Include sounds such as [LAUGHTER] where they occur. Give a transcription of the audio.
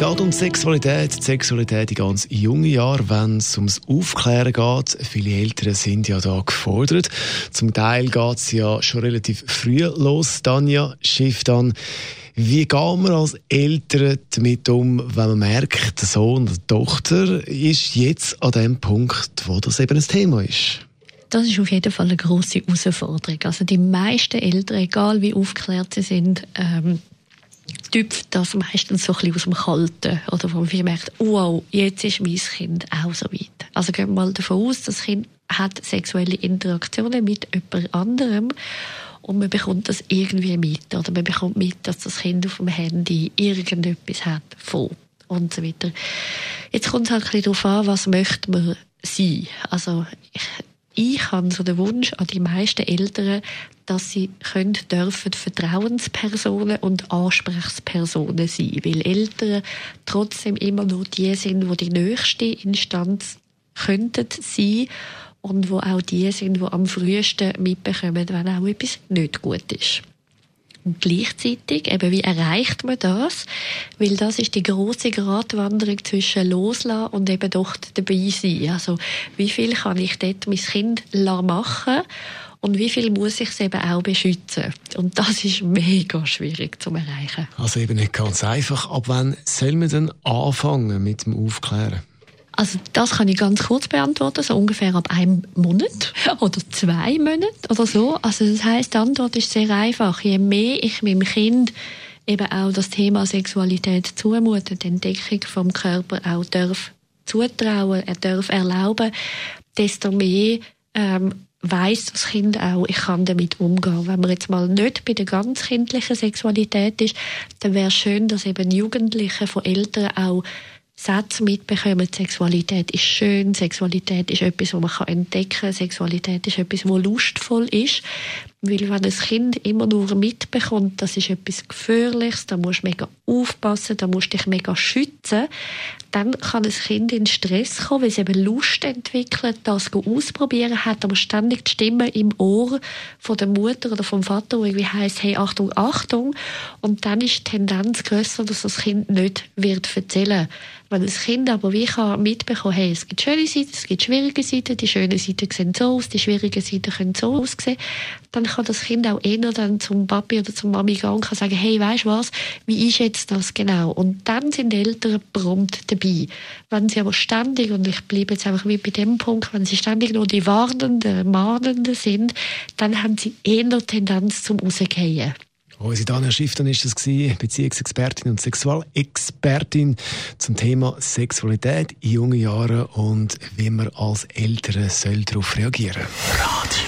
Es geht um Sexualität, Sexualität in ganz jungen Jahren, wenn es ums Aufklären geht. Viele Eltern sind ja da gefordert. Zum Teil geht es ja schon relativ früh los. Danja Schifftan, wie gehen wir als Eltern damit um, wenn man merkt, der Sohn oder die Tochter ist jetzt an dem Punkt, wo das eben ein Thema ist? Das ist auf jeden Fall eine große Herausforderung. Also die meisten Eltern, egal wie aufgeklärt sie sind, ähm, tüpft das meistens so ein bisschen aus dem Kalten. Oder wo man merkt, wow, jetzt ist mein Kind auch so weit. Also gehen wir mal davon aus, das Kind hat sexuelle Interaktionen mit jemand anderem und man bekommt das irgendwie mit. Oder man bekommt mit, dass das Kind auf dem Handy irgendetwas hat von und so weiter. Jetzt kommt es halt ein bisschen darauf an, was möchte man sein. Also ich, ich habe so den Wunsch an die meisten Eltern, dass sie können, dürfen Vertrauenspersonen und Ansprechpersonen sein. Weil Eltern trotzdem immer nur die sind, die die nächste Instanz könnten sein und wo auch die sind, die am frühesten mitbekommen, wenn auch etwas nicht gut ist. Gleichzeitig, eben, wie erreicht man das? Weil das ist die große Gratwanderung zwischen loslassen und eben doch dabei sein. Also, wie viel kann ich dort mein Kind machen und wie viel muss ich es eben auch beschützen? Und das ist mega schwierig zu erreichen. Also eben nicht ganz einfach. Ab wann soll man denn anfangen mit dem Aufklären? Also das kann ich ganz kurz beantworten, so ungefähr ab einem Monat [LAUGHS] oder zwei Monaten oder so. Also das heißt, die Antwort ist sehr einfach. Je mehr ich meinem Kind eben auch das Thema Sexualität zumute, die Entdeckung vom Körper auch darf zutrauen, er darf erlauben, desto mehr ähm, weiß das Kind auch, ich kann damit umgehen. Wenn man jetzt mal nicht bei der ganz kindlichen Sexualität ist, dann wäre schön, dass eben Jugendliche von Eltern auch Sätze mitbekommen, Sexualität ist schön, Sexualität ist etwas, was man entdecken kann, Sexualität ist etwas, was lustvoll ist. Weil wenn ein Kind immer nur mitbekommt, das ist etwas Gefährliches, da musst du mega aufpassen, da musst du dich mega schützen, dann kann ein Kind in Stress kommen, weil es eben Lust entwickelt, das ausprobieren hat, aber ständig die Stimme im Ohr von der Mutter oder vom Vater, wo irgendwie heisst, hey, Achtung, Achtung. Und dann ist die Tendenz grösser, dass das Kind nicht wird erzählen. Wenn das Kind aber wie kann mitbekommen, hey, es gibt schöne Seiten, es gibt schwierige Seiten, die schönen Seiten sehen so aus, die schwierigen Seiten können so aussehen, dann kann das Kind auch eher dann zum Papi oder zum Mami gehen und kann sagen, hey, weißt du was, wie ist jetzt das genau? Und dann sind die Eltern prompt dabei. Wenn sie aber ständig, und ich bleibe jetzt einfach wie bei dem Punkt, wenn sie ständig nur die Warnenden, Mahnenden sind, dann haben sie eher Tendenz zum Rausgehen. Unsere Daniel Schiff, ist das gewesen, Beziehungsexpertin und Sexualexpertin zum Thema Sexualität in jungen Jahren und wie man als Eltern soll darauf reagieren. Radio